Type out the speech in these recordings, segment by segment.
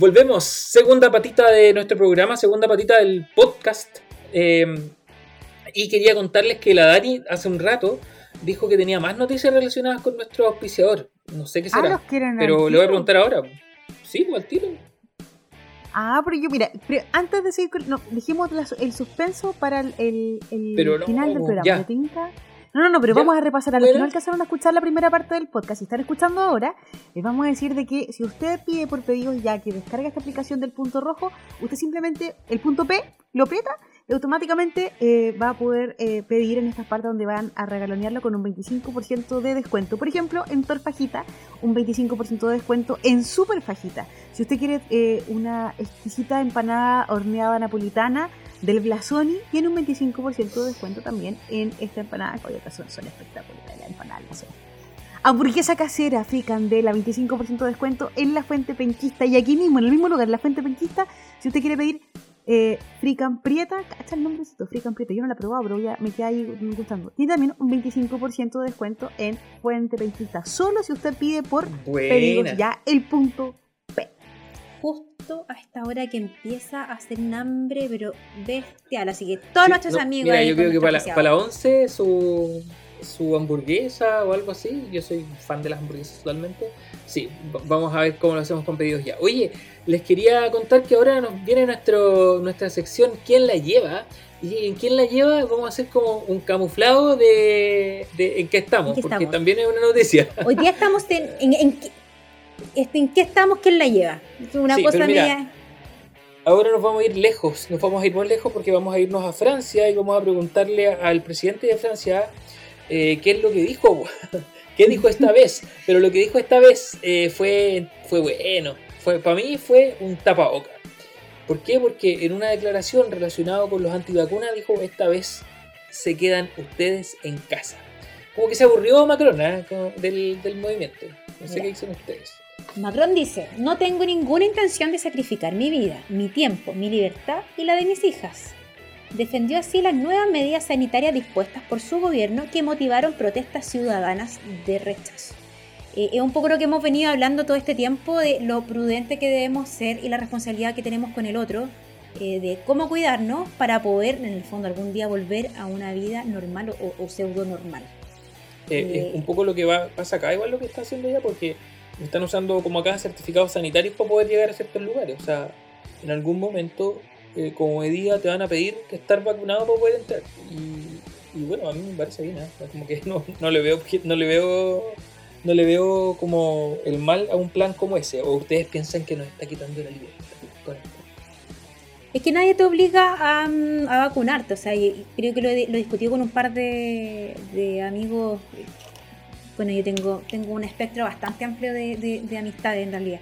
volvemos. Segunda patita de nuestro programa, segunda patita del podcast. Eh, y quería contarles que la Dani hace un rato dijo que tenía más noticias relacionadas con nuestro auspiciador. No sé qué Ah, será. los quieren pero le voy a preguntar ahora. Sí, pues al tiro. Ah, pero yo, mira, pero antes de seguir, no, dijimos la- el suspenso para el, el- el Pero no, final del programa. ya. ¿te tinca? No, no, no, pero Ya. vamos a repasar a los que Bueno. no alcanzaron a escuchar la primera parte del podcast. Si están escuchando ahora, les vamos a decir de que si usted pide por pedidos ya que descarga esta aplicación del punto rojo, usted simplemente el punto P lo aprieta y automáticamente eh, va a poder eh, pedir en estas partes donde van a regalonearlo con un 25% de descuento. Por ejemplo, en Torfajita, un 25% de descuento en Super Fajita. Si usted quiere eh, una exquisita empanada horneada napolitana del Blasoni, tiene un 25% de descuento también en esta empanada. que Oye, son, son espectaculares la empanada Blasoni. Hamburguesa casera fricandela, 25% de descuento en la Fuente Penquista. Y aquí mismo, en el mismo lugar, en la Fuente Penquista, si usted quiere pedir eh, frican prieta, cacha el nombrecito, frican prieta. Yo no la he probado, pero ya me queda ahí gustando. Tiene también un 25% de descuento en Fuente Penquista. Solo si usted pide por pedidos Buena. ya el punto Justo a esta hora que empieza a hacer un hambre, pero bestial. Así que todos Sí, nuestros no, amigos. Mira, yo con creo que para para la 11 su, su hamburguesa o algo así. Yo soy fan de las hamburguesas totalmente. Sí, va- vamos a ver cómo lo hacemos con pedidos ya. Oye, les quería contar que ahora nos viene nuestro, nuestra sección ¿Quién la lleva? Y en quién la lleva vamos a hacer como un camuflado de, de en qué estamos, ¿En qué porque estamos? también es una noticia. Hoy día estamos en. ¿En, en, este, ¿en qué estamos? ¿Quién la lleva? Es Una Sí, cosa mira, media. Ahora nos vamos a ir lejos, nos vamos a ir más lejos porque vamos a irnos a Francia y vamos a preguntarle al presidente de Francia eh, qué es lo que dijo, qué dijo esta vez. Pero lo que dijo esta vez eh, fue, fue bueno, fue, para mí fue un tapaboca. ¿Por qué? Porque en una declaración relacionada con los antivacunas dijo esta vez se quedan ustedes en casa. Como que se aburrió Macron ¿eh? Del, del movimiento. No sé Mira. qué dicen ustedes. Macron dice: No tengo ninguna intención de sacrificar mi vida, mi tiempo, mi libertad y la de mis hijas. Defendió así las nuevas medidas sanitarias dispuestas por su gobierno que motivaron protestas ciudadanas de rechazo. Eh, es un poco lo que hemos venido hablando todo este tiempo de lo prudente que debemos ser y la responsabilidad que tenemos con el otro, eh, de cómo cuidarnos para poder, en el fondo, algún día volver a una vida normal o, o pseudo normal. Eh, Eh, es un poco lo que va, pasa acá, igual lo que está haciendo ella, porque están usando como acá certificados sanitarios para poder llegar a ciertos lugares. O sea, en algún momento, eh, como medida, te van a pedir que estar vacunado para poder entrar. Y, y bueno, a mí me parece bien, ¿eh? Como que no, no le veo, no le veo, no le veo como el mal a un plan como ese. O ustedes piensan que nos está quitando la libertad. Es que nadie te obliga a, mm, a vacunarte, o sea, y- creo que lo, he- lo he discutido con un par de, de amigos. Bueno, yo tengo, tengo un espectro bastante amplio de, de- de amistades en realidad.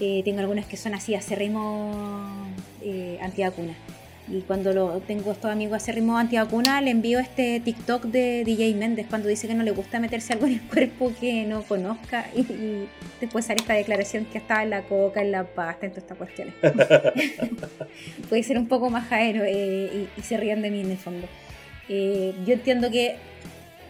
Eh, tengo algunas que son así, acérrimos eh, antivacunas. Y cuando lo, tengo estos amigos acérrimos antivacunas, le envío este TikTok de DJ Méndez cuando dice que no le gusta meterse algo en el cuerpo que no conozca. Y, y después sale esta declaración que estaba en la coca, en la pasta, en todas estas cuestiones puede ser un poco majadero eh, y, y se rían de mí en el fondo. Eh, yo entiendo que,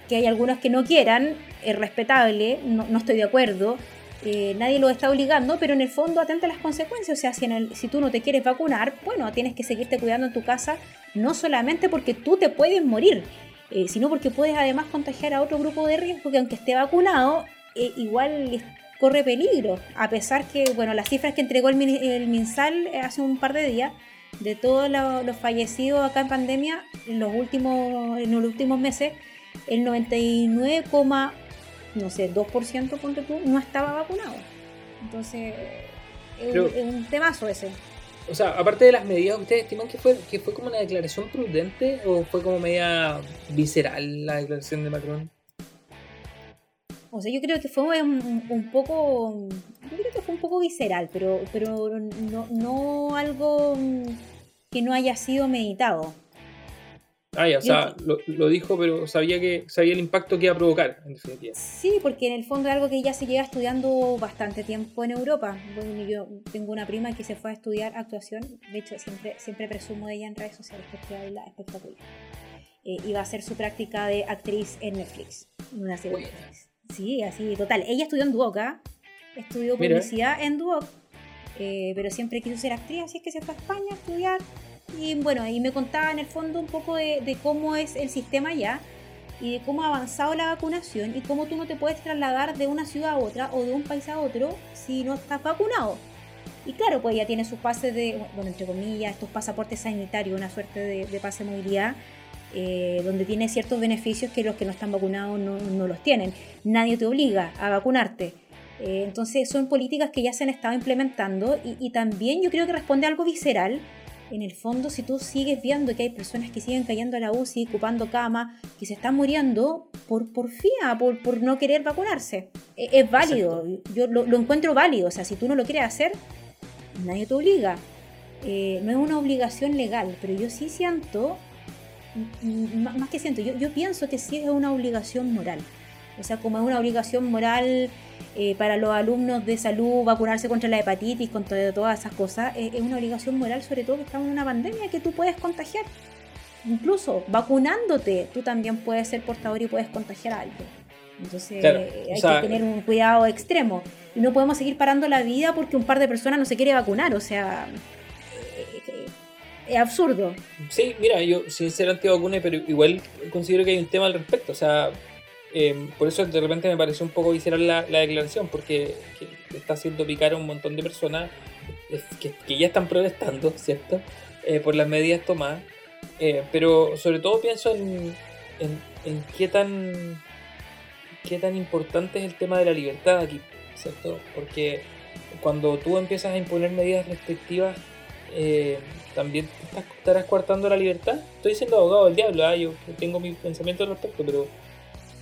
que hay algunos que no quieran, es respetable, no, no estoy de acuerdo, eh, nadie lo está obligando, pero en el fondo atenta las consecuencias. O sea, si, en el- si tú no te quieres vacunar, bueno, tienes que seguirte cuidando en tu casa, no solamente porque tú te puedes morir, eh, sino porque puedes además contagiar a otro grupo de riesgo que aunque esté vacunado, eh, igual corre peligro. A pesar que, bueno, las cifras que entregó el, el MinSal hace un par de días, de todos lo- los fallecidos acá en pandemia, en los últimos, en los últimos meses, el 99, no sé, 2% ponte tú, no estaba vacunado. Entonces, es, Pero- un, es un temazo ese. O sea, aparte de las medidas, ¿ustedes estiman que fue, que fue como una declaración prudente o fue como media visceral la declaración de Macron? O sea, yo creo que fue un, un- poco. Yo creo que fue un poco visceral, pero, pero no, no algo que no haya sido meditado. Ah, ya, o sea, lo, lo dijo, pero sabía que sabía el impacto que iba a provocar, en definitiva. Sí, porque en el fondo es algo que ya se lleva estudiando bastante tiempo en Europa. Bueno, yo tengo una prima que se fue a estudiar actuación, de hecho siempre, siempre presumo de ella en redes sociales porque habla espectacular. Eh, iba a hacer su práctica de actriz en Netflix, en una serie de. Netflix. Sí, así, total. Ella estudió en Duoc, ¿ah? estudió Mira. publicidad en Duoc. eh, pero siempre quiso ser actriz, así que se fue a España a estudiar. Y bueno, ahí me contaba en el fondo un poco de, cómo es el sistema allá y de cómo ha avanzado la vacunación y cómo tú no te puedes trasladar de una ciudad a otra o de un país a otro si no estás vacunado. Y claro, pues ya tiene sus pases de, bueno, entre comillas, estos pasaportes sanitarios, una suerte de, pase de movilidad, eh, donde tiene ciertos beneficios que los que no están vacunados no, no los tienen. Nadie te obliga a vacunarte. Eh, entonces son políticas que ya se han estado implementando y, y también yo creo que responde a algo visceral en el fondo, si tú sigues viendo que hay personas que siguen cayendo a la UCI, ocupando cama, que se están muriendo por porfía, por, por no querer vacunarse, e, es, válido. Yo lo, encuentro válido. O sea, si tú no lo quieres hacer, nadie te obliga. Eh, no es una obligación legal, pero yo sí siento, más que siento, yo, yo pienso que sí es una obligación moral. O sea, como es una obligación moral eh, para los alumnos de salud vacunarse contra la hepatitis, contra todas esas cosas, eh, es una obligación moral, sobre todo que estamos en una pandemia que tú puedes contagiar. Incluso vacunándote, tú también puedes ser portador y puees contagiar a alguien. Entonces hay que tener un cuidado extremo. Y no podemos seguir parando la vida porque un par de personas no se quiere vacunar. O sea, eh, es absurdo. Sí, mira, yo sin ser antivacuna, pero igual considero que hay un tema al respecto. O sea, eh, por eso de repente me pareció un poco visceral la, declaración, porque está haciendo picar a un montón de personas que, ya están protestando, ¿cierto? Eh, por las medidas tomadas. Eh, pero sobre todo pienso en, qué tan qué tan importante es el tema de la libertad aquí, ¿cierto? Porque cuando tú empiezas a imponer medidas restrictivas, también estarás coartando la libertad. Estoy siendo abogado del diablo, ¿ah? yo tengo mi pensamiento al respecto, pero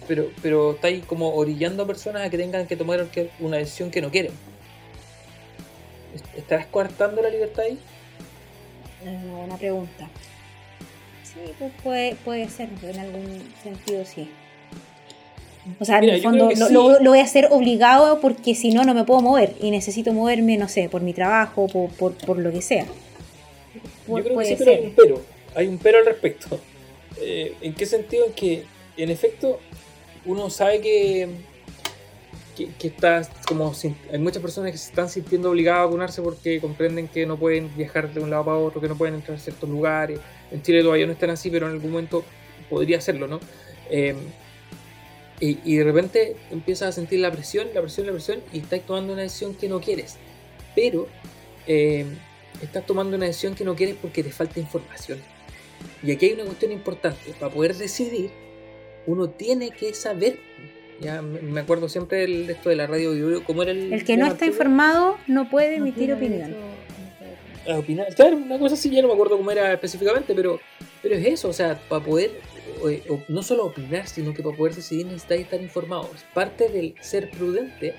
pero, pero estáis como orillando a personas a que tengan que tomar una decisión que no quieren. ¿Estás coartando la libertad ahí? Es una buena pregunta. Sí, pues puede, puede ser, en algún sentido sí. O sea, en el fondo lo, lo, voy a hacer obligado porque si no, no me puedo mover y necesito moverme, no sé, por mi trabajo, por, por, por lo que sea. Yo creo que sí, pero hay un pero. Hay un pero al respecto. Eh, ¿En qué sentido? En que, en efecto, uno sabe que, que, está como hay muchas personas que se están sintiendo obligadas a vacunarse porque comprenden que no pueden viajar de un lado para otro, que no pueden entrar a ciertos lugares. En Chile todavía no están así, pero en algún momento podría hacerlo, ¿no? Em, y, de repente empiezas a sentir la presión, la presión, la presión, y estás tomando una decisión que no quieres. Pero em, estás tomando una decisión que no quieres porque te falta información. Y aquí hay una cuestión importante. Para poder decidir, uno tiene que saber. Ya me acuerdo siempre de esto de la radio cómo era el. El que no está informado no puede emitir opinión. Ah, opinar, claro, una cosa así, ya no me acuerdo cómo era específicamente, pero, pero es eso, o sea, para poder eh, no solo opinar, sino que para poder decidir necesitáis estar informado. Parte del ser prudente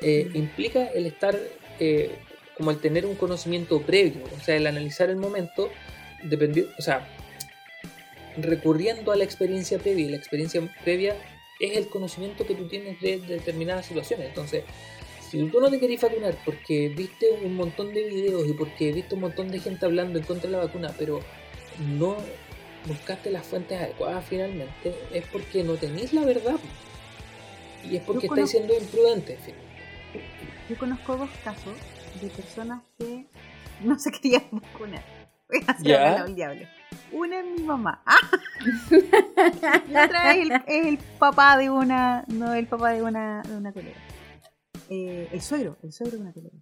eh, implica el estar, eh, como el tener un conocimiento previo, o sea, el analizar el momento, dependiendo, o sea, recurriendo a la experiencia previa. Y la experiencia previa es el conocimiento que tú tienes de, determinadas situaciones. Entonces, si tú no te querés vacunar porque viste un montón de videos y porque viste un montón de gente hablando en contra de la vacuna, pero no buscaste las fuentes adecuadas finalmente, es porque no tenéis la verdad. Y es porque estáis siendo imprudentes. Yo conozco dos casos de personas que no se querían vacunar. ¿Ya? el diablo. Una es mi mamá. la otra es el, papá de una. No, el papá de una, de una colega. Eh, el suegro, el suegro de una colega.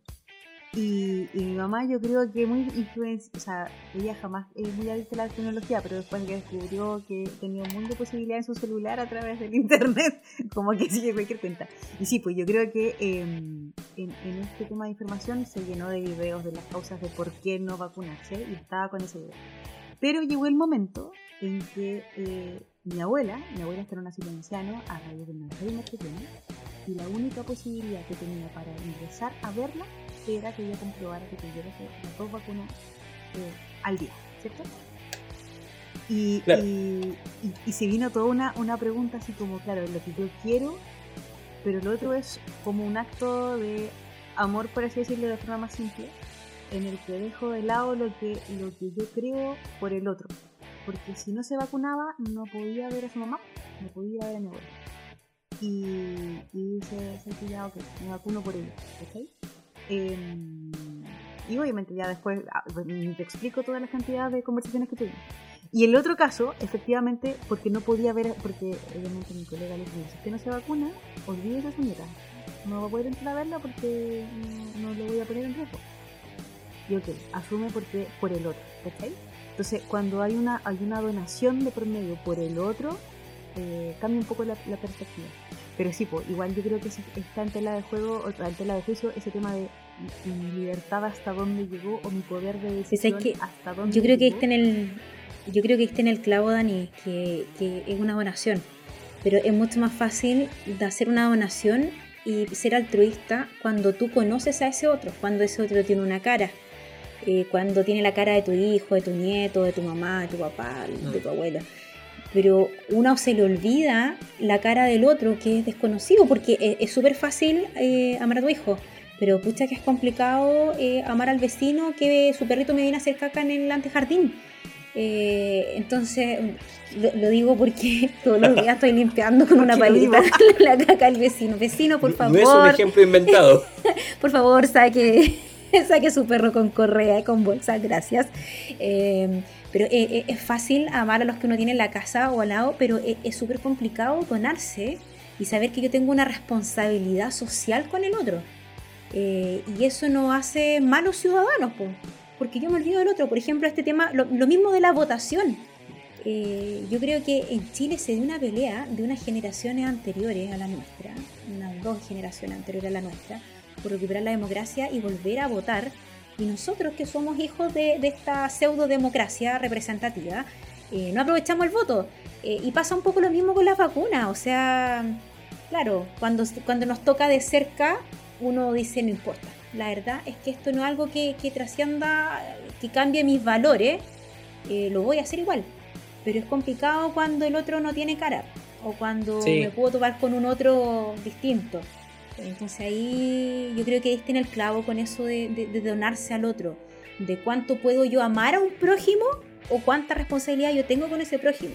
Y, mi mamá yo creo que muy influencia, o sea, ella jamás es muy adicta a la tecnología, pero después que descubrió que tenía un mundo de posibilidades en su celular a través del internet, como que sigue cualquier cuenta. Y sí, pues yo creo que em, en, en, este tema de información se llenó de videos de las causas de por qué no vacunarse y estaba con ese video. Pero llegó el momento en que eh, mi abuela, mi abuela está en un asilo anciano a raíz de una enfermedad que tiene, y la única posibilidad que tenía para ingresar a verla era que ella comprobara que tuviera las dos vacunas eh, al día, ¿cierto? Y, y, se vino toda una, una pregunta así como, claro, lo que yo quiero, pero lo otro es como un acto de amor, por así decirlo, de forma más simple, en el que dejo de lado lo que, lo que yo creo por el otro. Porque si no se vacunaba, no podía ver a su mamá, no podía ver a mi abuela. Y, y dice, se ya, ok, me vacuno por ello. Em, Y obviamente ya después ah, pues, te explico toda la cantidad de conversaciones que tuvimos. Y el otro caso, efectivamente, porque no podía ver, porque obviamente mi colega le dijo, si usted no se vacuna, olvídese nieta. No va a poder entrar a verla porque no, no le voy a poner en riesgo. Y ok, asume porque por el otro, ¿cachai? Entonces, cuando hay una, hay una donación de promedio por el otro, eh, cambia un poco la, perspectiva. Pero sí, pues, igual yo creo que está en tela de juego, en tela de juicio, ese tema de mi libertad hasta dónde llegó o mi poder de decisión hasta dónde Yo creo que está en el, yo creo que está en el clavo, Dani, que, que es una donación. Pero es mucho más fácil de hacer una donación y ser altruista cuando tú conoces a ese otro, cuando ese otro tiene una cara, eh, cuando tiene la cara de tu hijo, de tu nieto, de tu mamá, de tu papá, de tu abuela. Pero uno se le olvida la cara del otro que es desconocido, porque es súper fácil eh, amar a tu hijo, pero pucha que es complicado eh, amar al vecino que su perrito me viene a hacer caca en el antejardín. entonces, lo, digo porque todos los días estoy limpiando con una palita la caca al vecino. Vecino, por favor. No es un ejemplo inventado. por favor, saque saque su perro con correa y con bolsa, gracias. Eh, pero eh, eh, es fácil amar a los que uno tiene en la casa o al lado, pero es súper complicado donarse y saber que yo tengo una responsabilidad social con el otro. y eso no hace malos ciudadanos, porque yo me olvido del otro. Por ejemplo, este tema, lo, mismo de la votación. yo creo que en Chile se dio una pelea de unas generaciones anteriores a la nuestra, unas dos generaciones anteriores a la nuestra, por recuperar la democracia y volver a votar. Y nosotros que somos hijos de, esta pseudo democracia representativa, eh, no aprovechamos el voto. Eh, y pasa un poco lo mismo con las vacunas. O sea, claro, cuando, cuando nos toca de cerca, uno dice no importa. La verdad es que esto no es algo que, que trascienda, que cambie mis valores. Eh, lo voy a hacer igual. Pero es complicado cuando el otro no tiene cara o cuando me puedo topar con un otro distinto. Entonces ahí yo creo que este en el clavo con eso de, donarse al otro, de cuánto puedo yo amar a un prójimo o cuánta responsabilidad yo tengo con ese prójimo.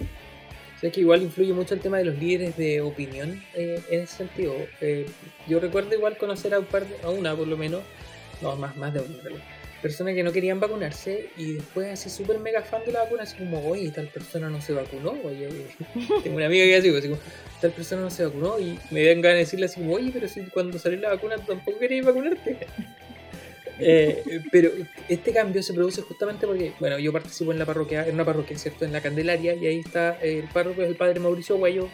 O que igual influye mucho el tema de los líderes de opinión eh, en ese sentido. Eh, yo recuerdo igual conocer a un par a una por lo menos, no, más, más de una personas que no querían vacunarse y después así súper mega fan de la vacuna, así como, oye, tal persona no se vacunó, oye, tengo una amiga que así, así como, tal persona no se vacunó y me dan ganas de decirle así oye, pero si cuando salió la vacuna tampoco querías vacunarte. Eh, pero este cambio se produce justamente porque, bueno, yo participo en la parroquia, en una parroquia, ¿cierto? En la Candelaria, y ahí está el párroco, es el padre Mauricio Guayo.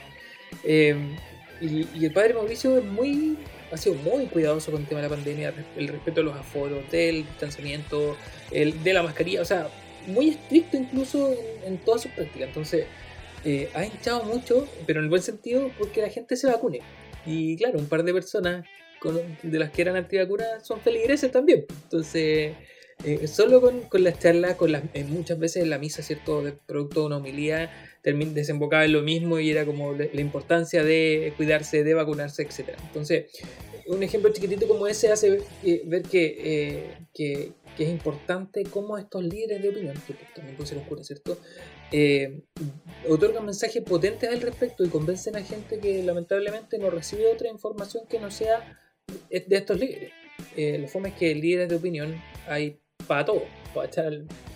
Eh, y, y, el padre Mauricio es muy ha sido muy cuidadoso con el tema de la pandemia, el respeto de los aforos, del distanciamiento, el, de la mascarilla, o sea, muy estricto incluso en, todas sus prácticas. Entonces, eh, ha hinchado mucho, pero en el buen sentido, porque la gente se vacune. Y claro, un par de personas de las que eran antivacunas son feligreses también. Entonces, eh, solo con, con, las charlas, con las, eh, muchas veces en la misa, ¿cierto? De producto de una homilía, desembocaba en lo mismo y era como la importancia de cuidarse, de vacunarse, etc. Entonces, un ejemplo chiquitito como ese hace ver que, que, es importante cómo estos líderes de opinión, que también puede ser oscuro, ¿cierto? Eh, otorgan mensajes potentes al respecto y convencen a gente que lamentablemente no recibe otra información que no sea de estos líderes. Eh, lo fome es que líderes de opinión hay para todo, para echar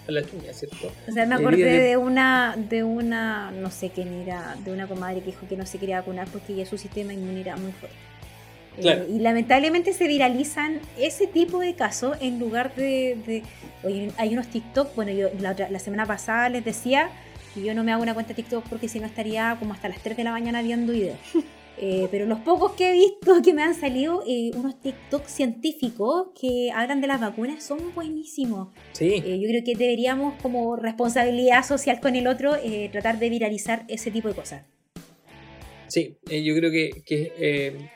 a la chuña, ¿cierto? O sea, me acordé de... una, de una, no sé quién era, de una comadre que dijo que no se quería vacunar porque ya su sistema inmune era muy fuerte. Eh, y lamentablemente se viralizan ese tipo de casos en lugar de, oye, hay unos TikTok, bueno, yo la, la semana pasada les decía que yo no me hago una cuenta de TikTok porque si no estaría como hasta las 3 de la mañana viendo videos. Eh, pero los pocos que he visto que me han salido, eh, unos TikTok científicos que hablan de las vacunas son buenísimos. Sí. Eh, yo creo que deberíamos, como responsabilidad social con el otro, tratar de viralizar ese tipo de cosas. Sí, yo creo que, que,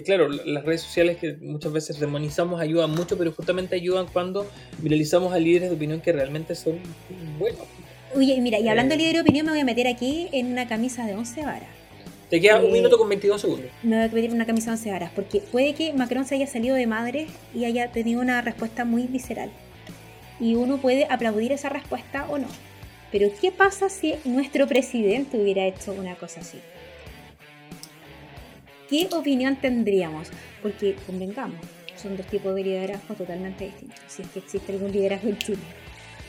claro, las redes sociales que muchas veces demonizamos ayudan mucho, pero justamente ayudan cuando viralizamos a líderes de opinión que realmente son buenos. Oye, mira, y hablando de líderes de opinión, me voy a meter aquí en una camisa de 11 varas. Te queda un eh, minuto con 22 segundos. Me voy a pedir una camisa de 11 varas, porque puede que Macron se haya salido de madre y haya tenido una respuesta muy visceral. Y uno puede aplaudir esa respuesta o no. Pero ¿qué pasa si nuestro presidente hubiera hecho una cosa así? ¿Qué opinión tendríamos? Porque convengamos, son dos tipos de liderazgo totalmente distintos, si es que existe algún liderazgo en Chile.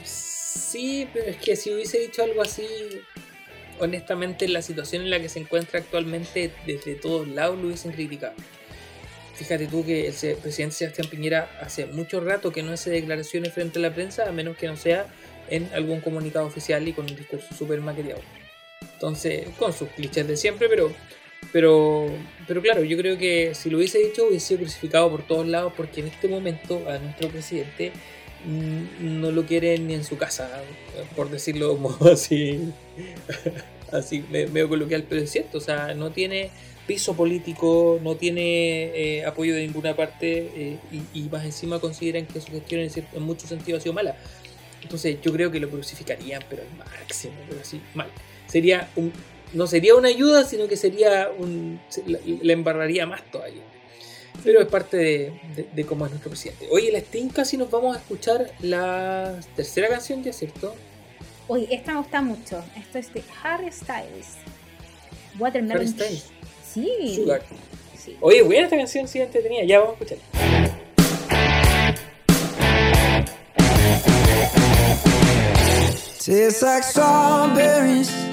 Sí, pero es que si hubiese dicho algo así, honestamente, la situación en la que se encuentra actualmente, desde todos lados lo hubiesen criticado. Fíjate tú que el presidente Sebastián Piñera hace mucho rato que no hace declaraciones frente a la prensa, a menos que no sea en algún comunicado oficial y con un discurso súper maquillado. Entonces, con sus clichés de siempre, pero, pero, pero claro, yo creo que si lo hubiese dicho hubiese sido crucificado por todos lados porque en este momento a nuestro presidente no lo quieren ni en su casa, por decirlo así, así medio coloquial, pero es cierto, o sea, no tiene piso político, no tiene eh, apoyo de ninguna parte eh, y, más encima consideran que su gestión en, en muchos sentidos ha sido mala. Entonces yo creo que lo crucificarían, pero al máximo, pero así, mal. Sería un, no sería una ayuda, sino que sería un. le embarraría más todavía. Pero es parte de, cómo es nuestro presidente. Oye, la Steam casi nos vamos a escuchar la tercera canción, ¿ya cierto? Oye, esta me gusta mucho. Esto es de Harry Styles. Watermelon. Harry Styles. Sí. Sugar. sí. Oye, buena esta canción, sí, tenía. Ya vamos a escuchar. Tastes like strawberries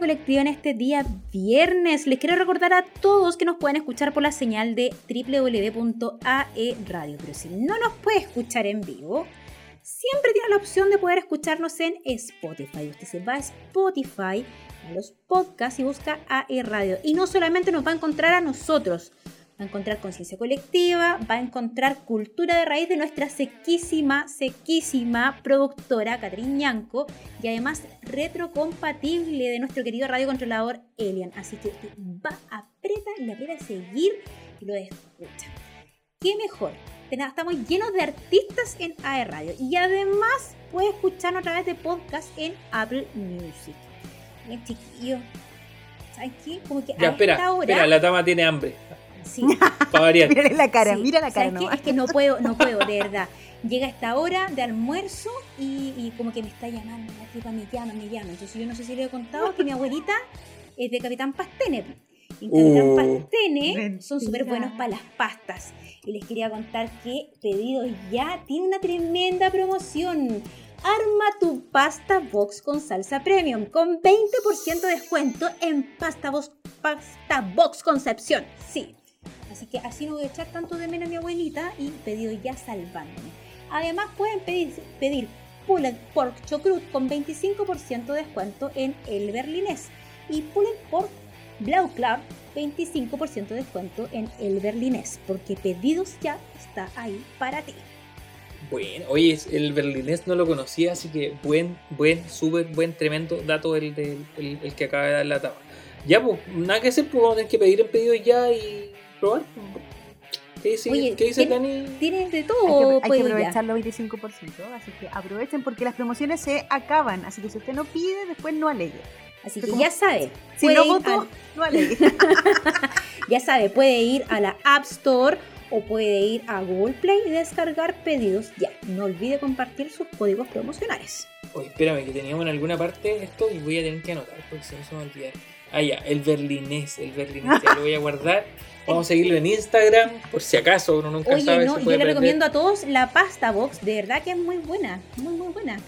colectiva en este día viernes. Les quiero recordar a todos que nos pueden escuchar por la señal de www.aeradio. Pero si no nos puede escuchar en vivo, siempre tiene la opción de poder escucharnos en Spotify. Usted se va a Spotify, a los podcasts y busca AE Radio. Y no solamente nos va a encontrar a nosotros, va a encontrar conciencia colectiva, va a encontrar cultura de raíz de nuestra sequísima, sequísima productora Catherine Ñanco y además retrocompatible de nuestro querido radiocontrolador Elian. Así que usted va, aprieta, le aprieta seguir y lo escucha. ¿qué mejor? Estamos llenos de artistas en AE Radio y además puedes escucharnos a través de podcast en Apple Music. Bien, chiquillo. ¿Sabes qué? Como que Ya, a espera, esta hora. espera, la tama tiene hambre. Sí, Para variar. Mírale la cara, Sí, mira la cara ¿sabes qué? nomás. Es que no puedo, no puedo, de verdad. Llega esta hora de almuerzo y, y como que me está llamando, la tipa me llama, me llama. Entonces yo no sé si le he contado que mi abuelita es de Capitán Pastene. Y Capitán Uh. Pastene son Mentira. súper buenos para las pastas. Y les quería contar que Pedidos Ya tiene una tremenda promoción. Arma tu pasta box con salsa premium con 20% de descuento en pasta box, pasta box Concepción. Sí, Así que así no voy a echar tanto de menos a mi abuelita y pedido ya salvándome. Además pueden pedir, pedir pulled pork chocrut con 25% de descuento en el berlinés y pulled pork blau club 25% de descuento en el berlinés porque pedidos ya está ahí para ti. Bueno, oye, el berlinés no lo conocía, así que buen, buen, súper buen, tremendo dato el, el, que acaba de dar la tapa. Ya, pues, nada que hacer, pues vamos a tener que pedir en pedido ya y probar. ¿Qué dice, Oye, ¿qué dice ¿quién- Dani? Tienes de Hay todo, que, hay que Pedidos Ya. aprovechar los 25%, así que aprovechen porque las promociones se acaban, así que si usted no pide, después no alegue. Así que ya sabe. Si no votó, al- no alegue. Ya sabe, puede ir a la App Store o puede ir a Google Play y descargar pedidos ya. No olvide compartir sus códigos promocionales. Oye, espérame, que teníamos en alguna parte esto y voy a tener que anotar porque si no se me va a olvidar. Ah, ya, el berlinés, el berlinés, ya lo voy a guardar. Vamos a seguirlo en Instagram, por si acaso, uno nunca Oye, sabe no, yo le recomiendo a todos la pasta box, de verdad que es muy buena, muy muy buena.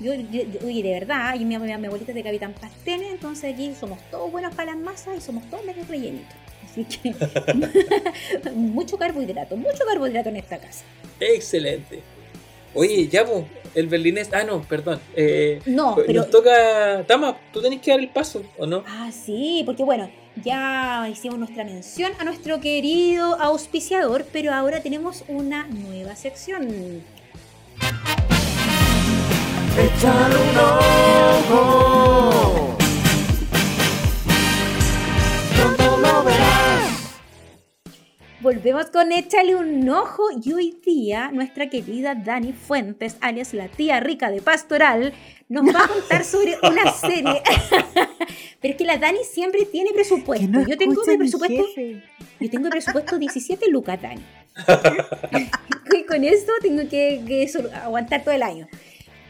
Yo, oye, de verdad, y mi, mi, mi abuelita es de Capitán Pastene, entonces aquí somos todos buenos para las masas y somos todos medio rellenitos. Así que mucho carbohidrato, mucho carbohidrato en esta casa. Excelente. Oye, ya, pues, el berlinés. Ah, no, perdón. Eh, No, pero Nos toca. Tama, tú tenés que dar el paso, ¿o no? Ah, sí, porque bueno, ya hicimos nuestra mención a nuestro querido auspiciador, pero ahora tenemos una nueva sección. Échale un ojo. Pronto lo verás. Volvemos con Échale un ojo y hoy día nuestra querida Dani Fuentes, alias la tía rica de Pastoral, nos va a contar sobre una serie. Pero es que la Dani siempre tiene presupuesto. No Yo tengo mi presupuesto, jefe. yo tengo presupuesto 17 lucas, Dani. y con esto tengo que, que aguantar todo el año.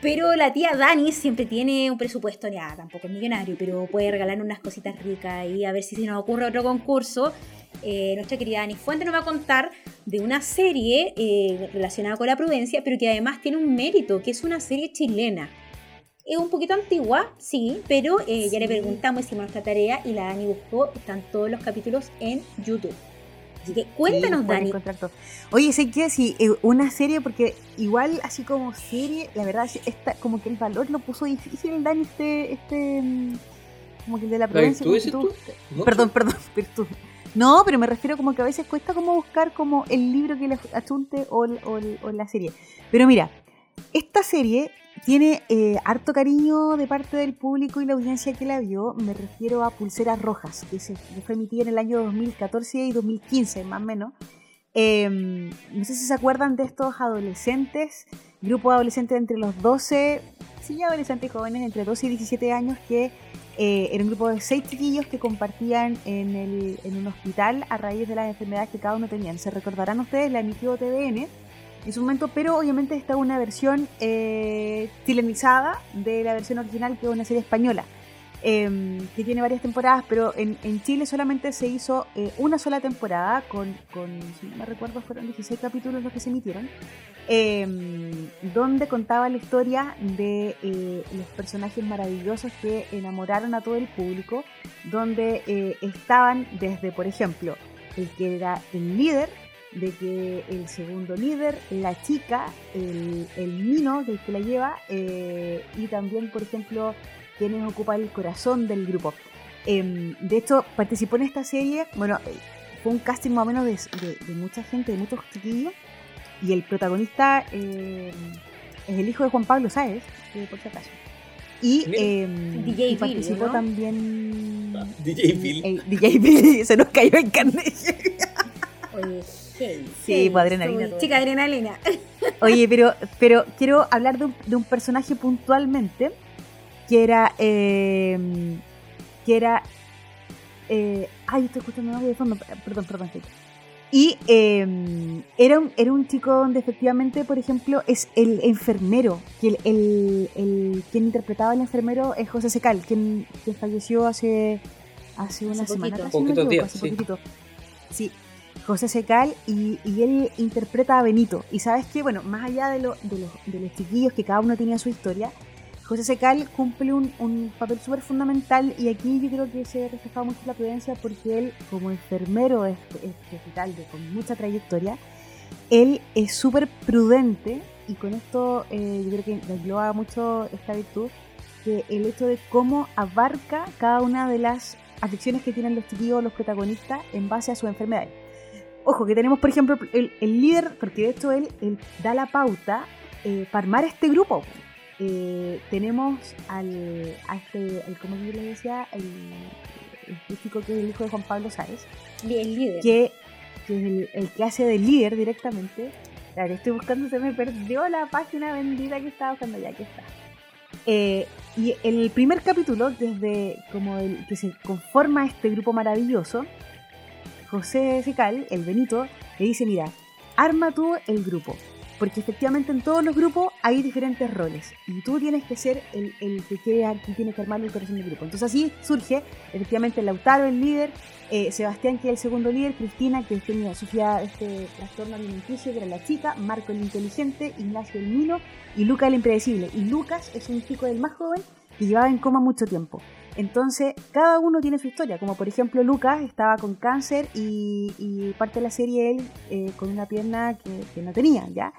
Pero la tía Dani siempre tiene un presupuesto, ya tampoco es millonario, pero puede regalar unas cositas ricas y a ver si se nos ocurre otro concurso. Eh, nuestra querida Dani Fuente nos va a contar de una serie eh, relacionada con la prudencia, pero que además tiene un mérito, que es una serie chilena. Es un poquito antigua, sí, pero eh, ya le preguntamos, hicimos nuestra tarea y la Dani buscó, están todos los capítulos en YouTube. Así que cuéntanos, Sí, Dani. Oye, sé que sí, eh, una serie, porque igual así como serie, la verdad, esta, como que el valor lo puso difícil el Dani, este, este, mm, como que el de la ¿La provincia. como dices tú? tú- ¿Mucho? Perdón, perdón, virtud. No, pero me refiero como que a veces cuesta como buscar como el libro que le achunte o, o o la serie. Pero mira, esta serie tiene eh, harto cariño de parte del público y la audiencia que la vio. Me refiero a Pulseras Rojas, que, se, fue emitida en el año 2014 y 2015, más o menos. Eh, no sé si se acuerdan de estos adolescentes, grupo de adolescentes entre los 12, sí, adolescentes jóvenes entre 12 y 17 años que eh, era un grupo de seis chiquillos que compartían en, el, en un hospital a raíz de las enfermedades que cada uno tenían. Se recordarán ustedes, la emitió TVN en su momento, pero obviamente está una versión eh, chilenizada de la versión original, que es una serie española, eh, que tiene varias temporadas, pero en, en Chile solamente se hizo eh, una sola temporada, con, con, si no me recuerdo, fueron 16 capítulos los que se emitieron, eh, donde contaba la historia de eh, los personajes maravillosos que enamoraron a todo el público, donde eh, estaban desde, por ejemplo, el que era el líder, de que el segundo líder, la chica, el, el mino del que la lleva, eh, y también, por ejemplo, quienes ocupan el corazón del grupo. Em, de hecho, participó en esta serie, bueno, eh, fue un casting más o menos de, de- de mucha gente, de muchos chiquillos, y el protagonista eh, es el hijo de Juan Pablo Sáez, eh, por si acaso. Y, em, DJ y Bill, participó ¿no? también... Ah, DJ Bill. DJ Bill, se nos cayó el carnet. Oye, Hey, Sí, hey, pues, adrenalina soy. Chica adrenalina. Oye, pero, pero quiero hablar de un, de un personaje puntualmente que era. eh, que era. eh, ay, estoy escuchando algo de fondo. Perdón, perdón. Felipe. Y eh, era, un, era un chico donde efectivamente, por ejemplo, es el enfermero. Que el, el, el- quien interpretaba al enfermero es José Secal, quien, quien falleció hace, hace una Hace semana. poquito. Poquitos equivoco, días, hace sí. poquitito. Sí, José Secal y, él interpreta a Benito. Y sabes que, bueno, más allá de, lo- de, los, chiquillos que cada uno tenía su historia, José Secal cumple un, papel súper fundamental y aquí yo creo que se reflejaba mucho la prudencia porque él, como enfermero de este, este hospital con mucha trayectoria, él es súper prudente y con esto eh, yo creo que engloba mucho esta virtud, que el hecho de cómo abarca cada una de las aflicciones que tienen los chiquillos, los protagonistas, en base a su enfermedad. Ojo, que tenemos, por ejemplo, el, el líder, porque de hecho él, él da la pauta eh, para armar este grupo. Eh, tenemos al, a este, el, como yo le decía, el, el chico que es el hijo de Juan Pablo Sáez, El líder. que, que es el, el que hace de líder directamente. Claro, estoy buscando, se me perdió la página bendita que estaba buscando ya, que está. Eh, y el primer capítulo, desde como el que se conforma este grupo maravilloso, José Secal, el Benito, le dice, mira, arma tú el grupo. Porque efectivamente en todos los grupos hay diferentes roles. Y tú tienes que ser el, que, tiene que armar el corazón del grupo. Entonces así surge efectivamente Lautaro, el líder, eh, Sebastián, que es el segundo líder, Cristina, que tenía, sufría este trastorno alimenticio, que era la chica, Marco el inteligente, Ignacio el mino y Luca el impredecible. Y Lucas es un chico del más joven que llevaba en coma mucho tiempo. Entonces, cada uno tiene su historia, como por ejemplo Lucas estaba con cáncer y, parte de la serie él eh, con una pierna que, no tenía, ¿ya?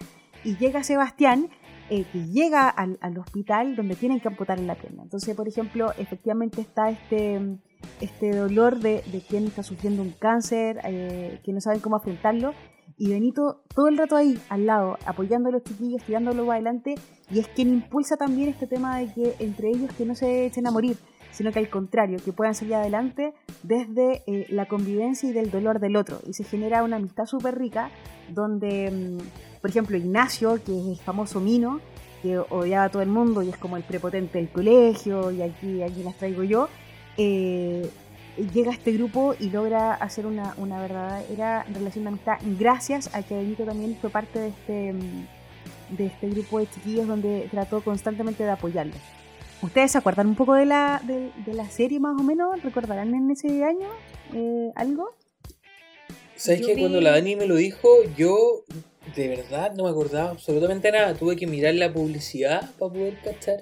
Y llega Sebastián, eh, que llega al, al hospital donde tienen que amputar la pierna. Entonces, por ejemplo, efectivamente está este, este dolor de, quien está sufriendo un cáncer, eh, que no saben cómo afrontarlo. Y Benito todo el rato ahí, al lado, apoyando a los chiquillos, tirándolo adelante, y es quien impulsa también este tema de que entre ellos que no se echen a morir, sino que al contrario, que puedan salir adelante desde eh, la convivencia y del dolor del otro. Y se genera una amistad súper rica, donde, mm, por ejemplo, Ignacio, que es el famoso Mino, que odiaba a todo el mundo y es como el prepotente del colegio, y aquí, aquí las traigo yo, eh, llega a este grupo y logra hacer una, una verdadera relación de amistad gracias a que Benito también fue parte de este, mm, de este grupo de chiquillos donde trató constantemente de apoyarlos. ¿Ustedes se acuerdan un poco de la, de, de la serie más o menos? ¿Recordarán en ese año eh, algo? ¿Sabes que vi- cuando la Dani me lo dijo, yo de verdad no me acordaba absolutamente nada. Tuve que mirar la publicidad para poder cachar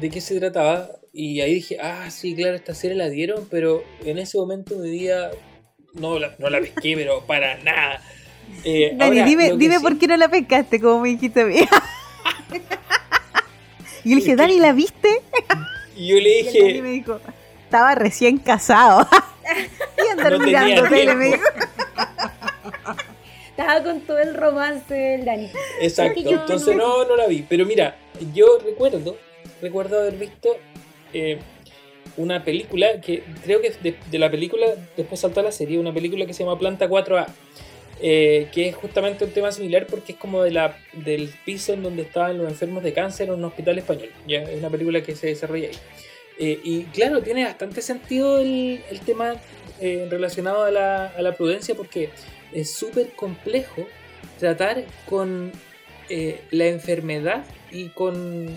de qué se trataba. Y ahí dije, ah, sí, claro, esta serie la dieron, pero en ese momento de día no la, no la pesqué, pero para nada. Eh, Dani, ahora, dime, dime sí- por qué no la pescaste, como me dijiste a mí. y yo le dije, Dani, ¿la viste? Y yo le Y Dani dije, me dijo, estaba recién casado. y andar No mirando tele, me tiempo. dijo. Estaba con todo el romance del Dani. Exacto, yo entonces no... no, la vi. Pero mira, yo recuerdo, recuerdo haber visto eh, una película que creo que de, de la película, después saltó a la serie, una película que se llama Planta 4A, eh, que es justamente un tema similar porque es como de la, del piso en donde estaban los enfermos de cáncer en un hospital español. Ya, es una película que se desarrolla ahí. Eh, y claro, tiene bastante sentido el, el tema eh, relacionado a la, a la prudencia porque es súper complejo tratar con eh, la enfermedad y con,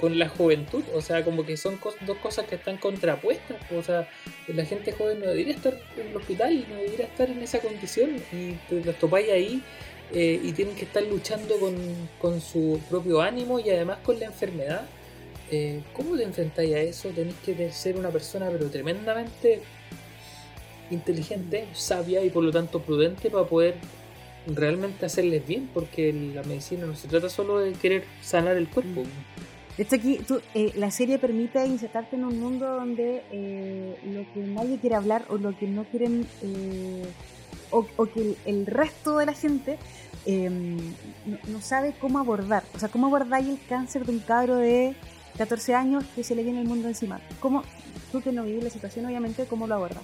con la juventud. O sea, como que son dos cosas que están contrapuestas. O sea, la gente joven no debería estar en el hospital, no debería estar en esa condición. Y te los topáis ahí eh, y tienen que estar luchando con, con su propio ánimo y además con la enfermedad. Eh, ¿Cómo te enfrentáis a eso? Tenéis que ser una persona pero tremendamente inteligente, sabia y por lo tanto prudente para poder realmente hacerles bien, porque la medicina no se trata solo de querer sanar el cuerpo. De hecho, aquí eh, la serie permite insertarte en un mundo donde eh, lo que nadie quiere hablar o lo que no quieren, eh, o, que el, el resto de la gente eh, no, no sabe cómo abordar. O sea, cómo abordáis el cáncer de un cabro de 14 años que se le viene el mundo encima. ¿Cómo, tú que no vivís la situación, obviamente, cómo lo abordas?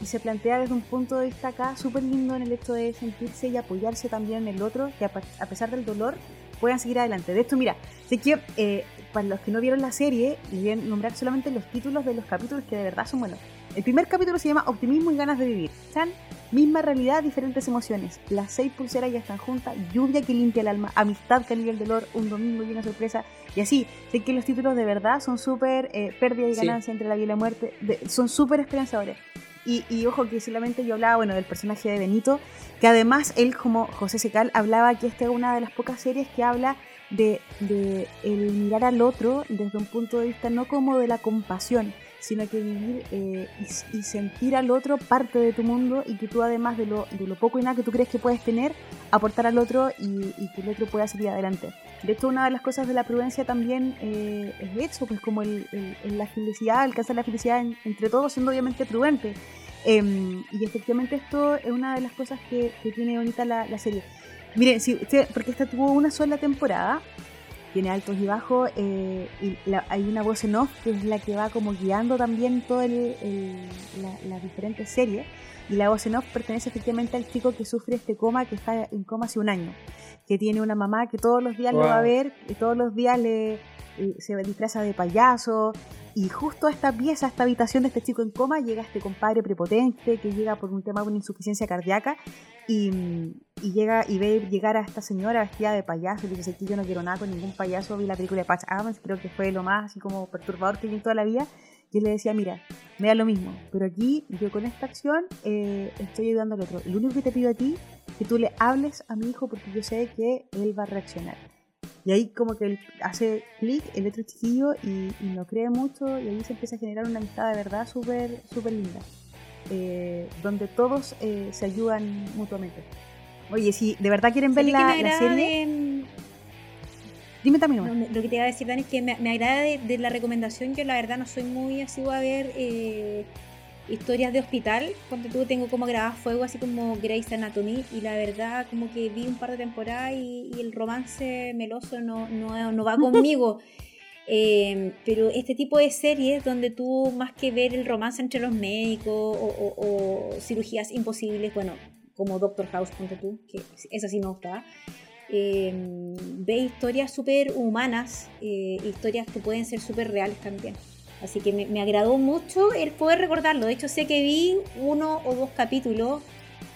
Y se plantea desde un punto de vista acá súper lindo en el hecho de sentirse y apoyarse también en el otro, que a, pesar del dolor puedan seguir adelante. De esto, mira, sé que eh, para los que no vieron la serie, les voy a nombrar solamente los títulos de los capítulos que de verdad son buenos. El primer capítulo se llama Optimismo y ganas de vivir. Chan, misma realidad, diferentes emociones. Las seis pulseras ya están juntas, lluvia que limpia el alma, amistad que alivia el dolor, un domingo y una sorpresa. Y así, sé que los títulos de verdad son súper eh, pérdida y Sí. ganancia entre la vida y la muerte. de- son súper esperanzadores. Y, y ojo que solamente yo hablaba, bueno, del personaje de Benito, que además él, como José Secal, hablaba que esta es una de las pocas series que habla de, de el mirar al otro desde un punto de vista no como de la compasión, sino que vivir eh, y, y sentir al otro parte de tu mundo y que tú además de lo, de lo poco y nada que tú crees que puedes tener, aportar al otro y, y que el otro pueda salir adelante. De hecho, una de las cosas de la prudencia también eh, es eso, pues como el, el- la felicidad, alcanzar la felicidad en- entre todos, siendo obviamente prudente. Em, y efectivamente esto es una de las cosas que, que tiene bonita la, la serie. Miren, si usted, porque esta tuvo una sola temporada, tiene altos y bajos, eh, y la- hay una voz en off que es la que va como guiando también todas la, las diferentes series. Y la voz en off pertenece efectivamente al chico que sufre este coma, que está en coma hace un año, que tiene una mamá que todos los días lo va a Wow. ver, que todos los días le, eh, se disfraza de payaso, y justo a esta pieza, a esta habitación de este chico en coma, llega este compadre prepotente que llega por un tema de una insuficiencia cardíaca y, llega y ve llegar a esta señora vestida de payaso y dice que yo no quiero nada con ningún payaso, vi la película de Patch Adams, creo que fue lo más así como perturbador que vi en toda la vida. Y él le decía, mira, me da lo mismo, pero aquí yo con esta acción eh, estoy ayudando al otro. Lo único que te pido a ti que tú le hables a mi hijo porque yo sé que él va a reaccionar. Y ahí como que él hace clic el otro chiquillo y, y lo cree mucho y ahí se empieza a generar una amistad de verdad súper súper linda. eh, donde todos eh, se ayudan mutuamente. Oye, si de verdad quieren ver ¿Sabes qué la, la serie, dime también No, lo que te iba a decir, Dani, es que me, me agrada de, de la recomendación. Yo, la verdad, no soy muy asidua a ver eh, historias de hospital. Cuando tú tengo como grabadas fuego, así como Grey's Anatomy. Y la verdad, como que vi un par de temporadas y, y el romance meloso no, no, no va conmigo. Eh, pero este tipo de series donde tú, más que ver el romance entre los médicos o, o- o cirugías imposibles, bueno, como Doctor House, ponte tú, que esa sí me gustaba eh, ve historias súper humanas, eh, historias que pueden ser súper reales también. Así que me, me agradó mucho el poder recordarlo. De hecho, sé que vi uno o dos capítulos.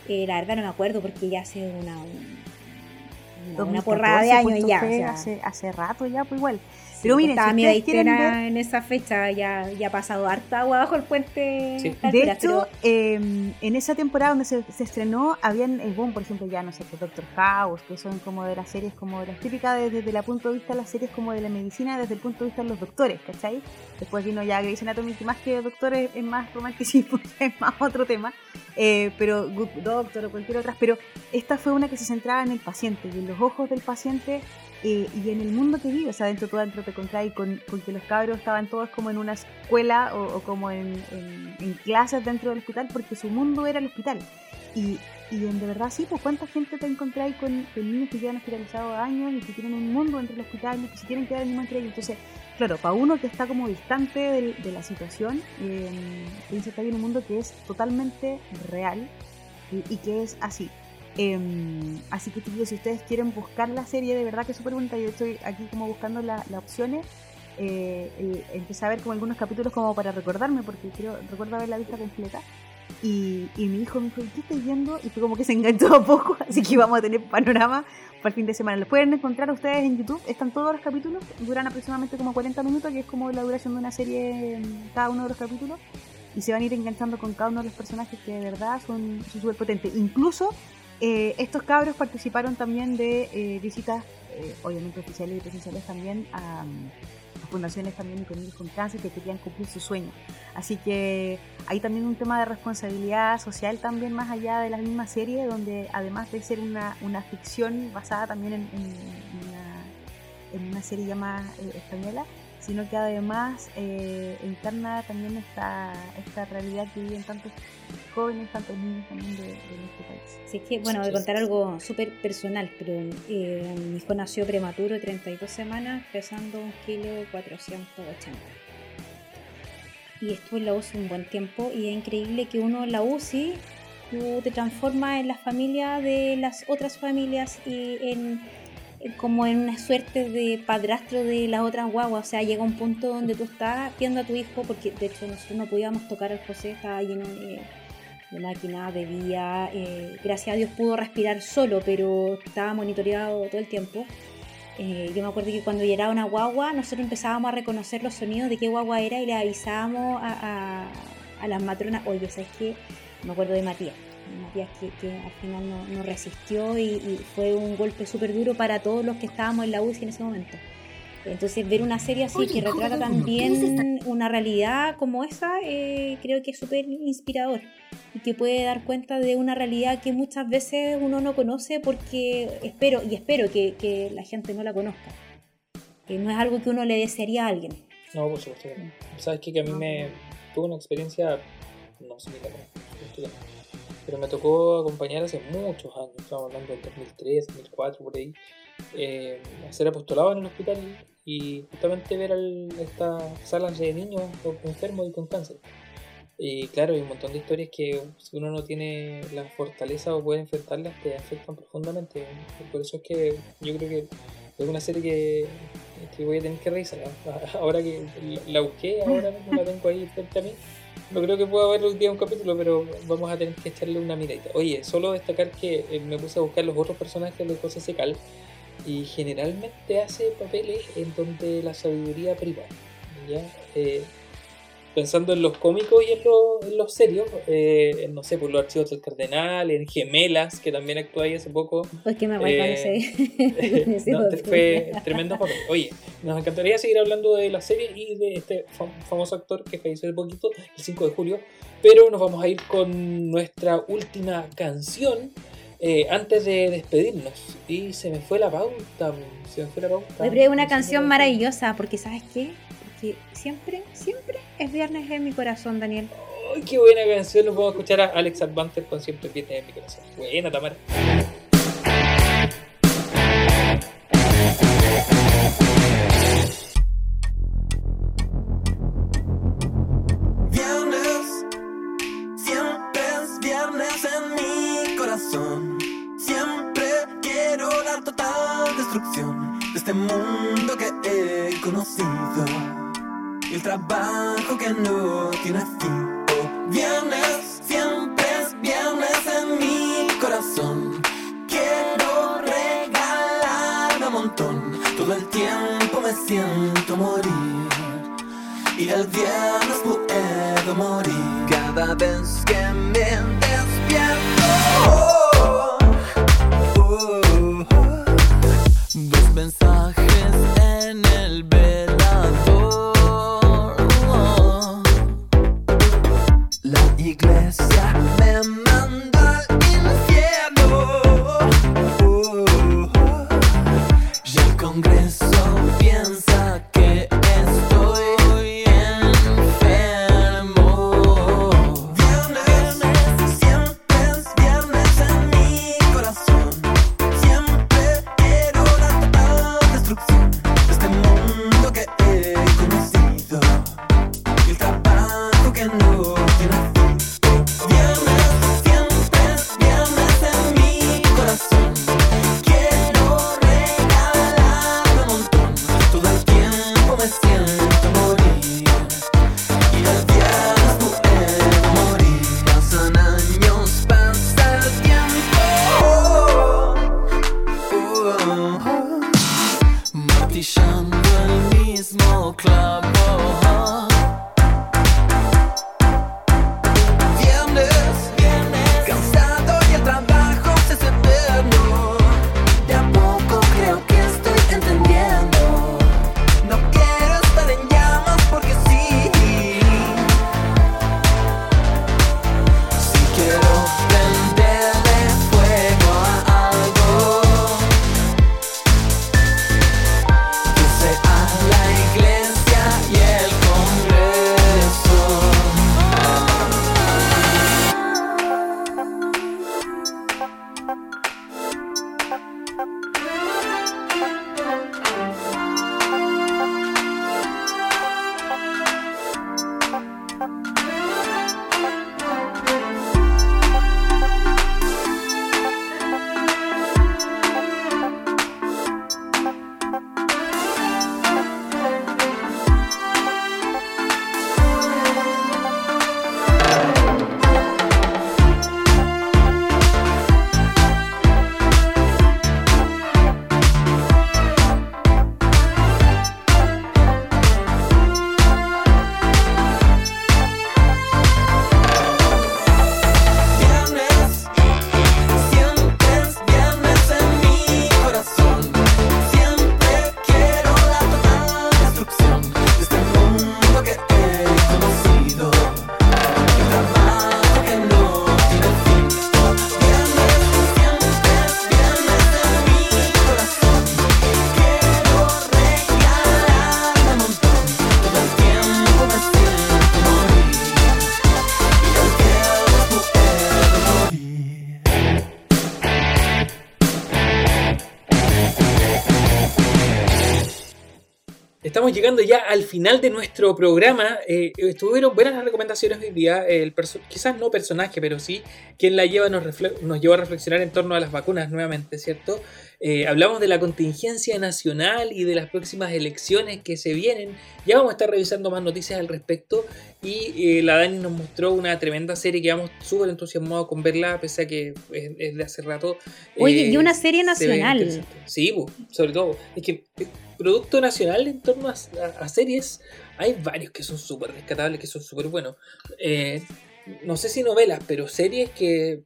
eh, la verdad no me acuerdo porque ya hace una, una, una 2014, porrada de años ya. fue o sea, hace, hace rato ya, pues igual. Pero pues, miren, estaba si media quieren ver- en esa fecha, ya, ya ha pasado harta agua bajo el puente. Sí. De hecho, pero- eh, en esa temporada donde se, se estrenó, habían, el boom, por ejemplo, ya no sé, pues, Doctor House, que son como de las series, como de las típicas desde, el punto de vista de las series como de la medicina, desde el punto de vista de los doctores, ¿cachai? Después vino ya Grey's Anatomy, que más que doctores es más romanticismo, es más otro tema, eh, pero Good Doctor o cualquier otra, pero esta fue una que se centraba en el paciente y en los ojos del paciente eh, y en el mundo que vive, o sea, dentro todo dentro te encontráis con, que los cabros estaban todos como en una escuela o, como en, en- clases dentro del hospital porque su mundo era el hospital. Y, y en de verdad sí, pues cuánta gente te encontráis con, niños que llevan hospitalizados años y que tienen un mundo dentro del hospital y que se quieren quedar en el mismo entre ellos. Entonces, claro, para uno que está como distante del- de, la situación, eh, piensa que hay un mundo que es totalmente real y que es así. Em, así que chicos, si ustedes quieren buscar la serie, de verdad que es súper bonita. Yo estoy aquí como buscando la- las opciones. Eh, eh, empecé a ver como algunos capítulos como para recordarme, porque creo, recuerdo haberla vista completa. Y, y mi hijo me dijo, ¿qué estoy viendo? Y fue como que se enganchó a poco, así que vamos a tener panorama para el fin de semana. Los pueden encontrar ustedes en YouTube, están todos los capítulos, duran aproximadamente como 40 minutos, que es como la duración de una serie en cada uno de los capítulos. Y se van a ir enganchando con cada uno de los personajes que de verdad son súper potentes. Incluso eh, estos cabros participaron también de eh, visitas, eh, obviamente oficiales y presenciales también, a, fundaciones también con niños con cáncer que querían cumplir su sueño. Así que hay también un tema de responsabilidad social también más allá de la misma serie, donde además de ser una, una ficción basada también en una serie llamada eh, española, sino que además eh, encarna también esta, esta realidad que viven tantos jóvenes, tantos niños también de, de nuestro país. Así que, bueno, a contar algo súper personal, pero eh, mi hijo nació prematuro, de 32 semanas, pesando un kilo 480. y estuve en la UCI un buen tiempo y es increíble que uno en la UCI tú te transformas en la familia de las otras familias y en como en una suerte de padrastro de las otras guaguas. O sea, llega un punto donde tú estás viendo a tu hijo, porque de hecho nosotros no podíamos tocar al José, estaba lleno de, de máquinas, bebía. eh, gracias a Dios pudo respirar solo, pero estaba monitoreado todo el tiempo. Eh, yo me acuerdo que cuando llegaba una guagua, nosotros empezábamos a reconocer los sonidos de qué guagua era y le avisábamos a, a- a las matronas, oye, ¿sabes qué? Me acuerdo de Matías. Matías que, que al final no, no resistió y, y fue un golpe súper duro para todos los que estábamos en la UCI en ese momento. Entonces ver una serie así Oye, que retrata ¿cómo- cómo? ¿Qué es también una realidad como esa, eh, creo que es súper inspirador y que puede dar cuenta de una realidad que muchas veces uno no conoce porque espero y espero que, que la gente no la conozca. Que no es algo que uno le desearía a alguien. No, por supuesto que no. Sabes qué? que a mí me tuve una experiencia, no sé, pero me tocó acompañar hace muchos años, estamos hablando del 2003, 2004, por ahí, eh, hacer apostolado en el hospital y justamente ver al- estas salas de niños enfermos y con cáncer. Y claro, hay un montón de historias que si uno no tiene la fortaleza o puede enfrentarlas, te afectan profundamente. Por eso es que yo creo que es una serie que, voy a tener que revisar. Ahora que la busqué, ahora mismo la tengo ahí frente a mí. No creo que pueda haber un día un capítulo, pero vamos a tener que echarle una miradita. Oye, solo destacar que eh, me puse a buscar los otros personajes de José Secal y generalmente hace papeles en donde la sabiduría priva. ¿ya? Eh, pensando en los cómicos y en, los- en los serios, eh, no sé, por los archivos del Cardenal, en Gemelas, que también actuó ahí hace poco. Pues que me Eh. Ese No, fue tremendo papel. Oye, nos encantaría seguir hablando de la serie y de este fam- famoso actor que falleció hace poquito, el 5 de julio, pero nos vamos a ir con nuestra última canción eh, antes de despedirnos. Y se me fue la pauta, se me fue la pauta. Es una me canción maravillosa, porque ¿sabes qué? Porque siempre, siempre es viernes en mi corazón, Daniel. ¡Ay, qué buena canción! Vamos a escuchar a Alex Advanter con Siempre Viernes en mi corazón. Buena, Tamara. Viernes, siempre es viernes en mi corazón. Siempre quiero la total destrucción de este mundo que he conocido. Y el trabajo que no tiene fin. Viernes, siempre es viernes en mi corazón. Quiero regalarme un montón. Todo el tiempo me siento morir. Y el viernes puedo morir cada vez que me despierto. Oh, oh, oh. Dos mensajes Estamos llegando ya al final de nuestro programa. Eh, estuvieron buenas las recomendaciones hoy día. El quizás no personaje, pero sí quien la lleva nos, nos llevó a reflexionar en torno a las vacunas nuevamente, ¿cierto? Eh, hablamos de la contingencia nacional y de las próximas elecciones que se vienen. Ya vamos a estar revisando más noticias al respecto. Y eh, la Dani nos mostró una tremenda serie que vamos súper entusiasmados con verla, pese a que es, es de hace rato. Oye, Eh, y una serie nacional. Sí, sobre todo. Es que eh, producto nacional en torno a, a- a series, hay varios que son súper rescatables, que son súper buenos. Eh, no sé si novelas, pero series que,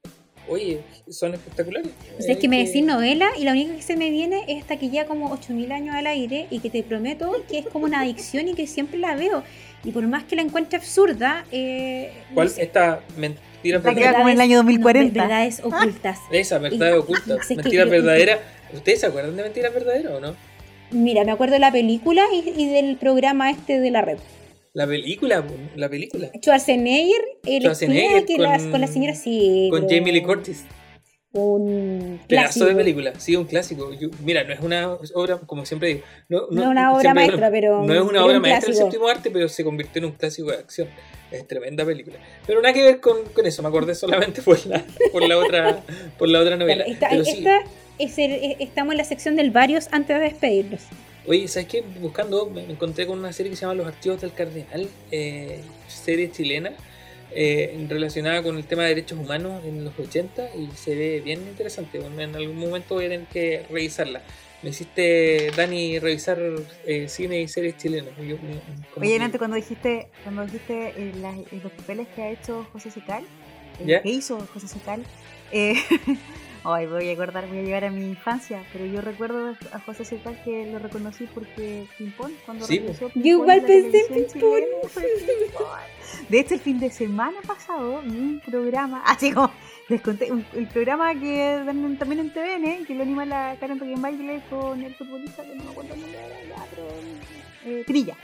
oye, son espectaculares. O sea, es que me decís novela y la única que se me viene es esta que lleva como 8000 años al aire y que te prometo que es como una adicción y que siempre la veo. Y por más que la encuentre absurda, eh, no ¿Cuál? sé, Esta mentira verdadera. como en el año no, 2040. verdades ocultas. Esa, verdad Y- oculta. es que Mentiras yo- verdaderas. ¿Ustedes se acuerdan de mentiras verdaderas o no? Mira, me acuerdo de la película y, y del programa este de la red. La película, la película. Schwarzenegger, el Schwarzenegger que con- las, con la señora sí. Con Jamie Lee Curtis. Un Pedazo clásico. de película, sí, un clásico. Yo- mira, no es una obra, como siempre digo, no, No una obra maestra, pero- No es una obra un maestra del séptimo arte, pero se convirtió en un clásico de acción. Es tremenda película. Pero nada que ver con, con eso, me acordé solamente por la, por la otra, por la otra novela. Claro, esta- Pero sí, esta es el- es- estamos en la sección del varios antes de despedirnos. Oye, ¿sabes qué? Buscando, me encontré con una serie que se llama Los Archivos del Cardenal, eh, serie chilena, eh, relacionada con el tema de derechos humanos en los 80 y se ve bien interesante. Bueno, En algún momento voy a tener que revisarla. Me hiciste, Dani, revisar eh, cine y series chilenas. yo, Oye, Nante, cuando dijiste, cuando dijiste eh, las- eh, los papeles que ha hecho José Secal, eh, ¿Ya? que hizo José Secal, ay, voy a acordar, voy a llegar a mi infancia, pero yo recuerdo a José Secal que lo reconocí porque Pimpón, cuando Sí, regresó Yo igual pensé en Pimpón. De hecho, el fin de semana pasado vi un programa, así como les conté, un- el programa que dan también en TVN, que lo anima la Karen Baile con el futbolista, que no me acuerdo el nombre pero eh, Trilla.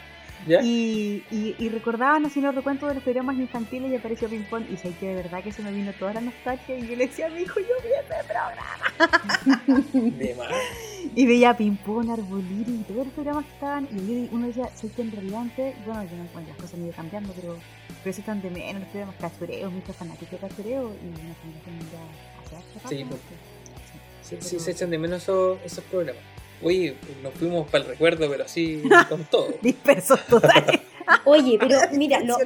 ¿Ya? Y, y, y recordaban así los recuentos de los programas infantiles y apareció Ping Pong y sé que de verdad que se me vino toda la nostalgia y yo le decía a mi hijo, yo vi ese programa. De más. Y veía Ping Pong, Arbolito y todos los programas que estaban y uno decía, sé que en realidad antes, bueno, yo no, bueno, las cosas han ido cambiando, pero, pero se están de menos los programas cachureos, muchos fanáticos de cachureo y una generación ya Sí. Sí, Sí, se echan de menos esos, esos programas. Oye, nos fuimos para el recuerdo, pero así con todo. Dispersos totales. Oye, pero mira, lo,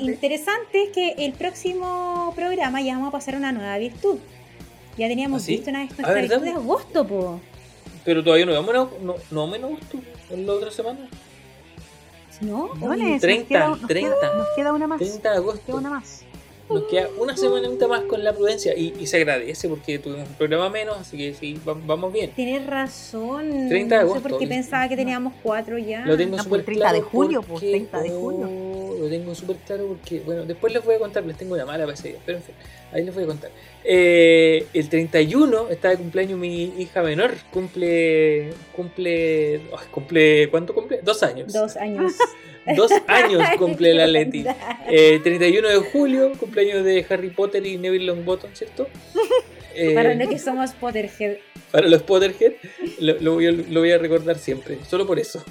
interesante es que el próximo programa ya vamos a pasar a una nueva virtud. Ya teníamos ¿Ah, sí? visto una Ah, nuestra ¿verdad, virtud de agosto, po. Pero todavía no vamos a, no, no vamos en agosto, en la otra semana. ¿No? No, Oye, Nes, 30, nos, queda, nos, 30. Queda, nos queda una más. 30 de Queda agosto. una más. Nos queda una semanita más con la prudencia y, y se agradece porque tuvimos un programa menos, así que sí, va- vamos bien. Tienes razón. 30 de no sé agosto, por qué pensaba que teníamos cuatro ya. Lo tengo no, súper pues, 30 de claro julio, pues, porque- 30 de julio. oh, lo tengo súper claro porque, bueno, después les voy a contar, les tengo una mala para ese día, pero en fin, ahí les voy a contar. Eh, el 31 está de cumpleaños mi hija menor, cumple, cumple, cumple, ¿cuánto cumple? Dos años. Dos años. Dos años cumple la Leti. Eh, 31 de julio, cumpleaños de Harry Potter y Neville Longbottom, ¿cierto? Eh, Para lo que somos Potterhead. para los Potterhead, lo, lo voy a, lo voy a recordar siempre, solo por eso.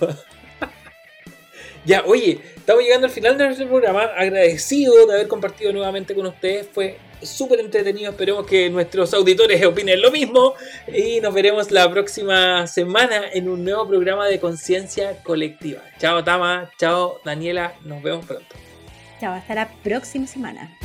ya, oye, estamos llegando al final de nuestro programa. Agradecido de haber compartido nuevamente con ustedes. Fue súper entretenido. Esperemos que nuestros auditores opinen lo mismo. Y nos veremos la próxima semana en un nuevo programa de conciencia colectiva. Chao Tama, chao Daniela, nos vemos pronto. Chao, hasta la próxima semana.